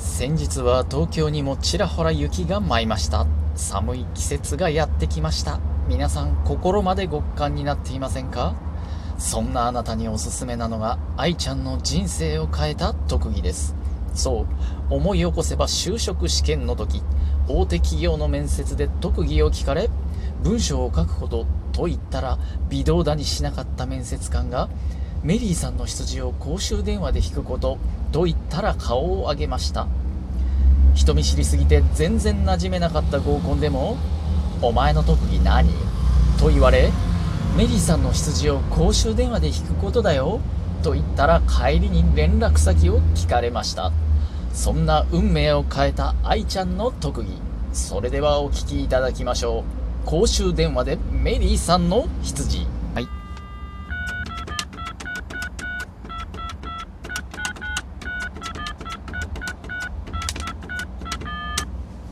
先日は東京にもちらほら雪が舞いました。寒い季節がやってきました。皆さん心まで極寒になっていませんか？そんなあなたにおすすめなのが愛ちゃんの人生を変えた特技です。そう思い起こせば就職試験の時大手企業の面接で特技を聞かれ文章を書くことと言ったら微動だにしなかった面接官がメリーさんの羊を公衆電話で引くことと言ったら顔を上げました。人見知りすぎて全然馴染めなかった合コンでも「お前の特技何?」と言われメリーさんの羊を公衆電話で引くことだよと言ったら帰りに連絡先を聞かれました。そんな運命を変えた愛ちゃんの特技。それではお聞きいただきましょう。公衆電話でメリーさんの羊。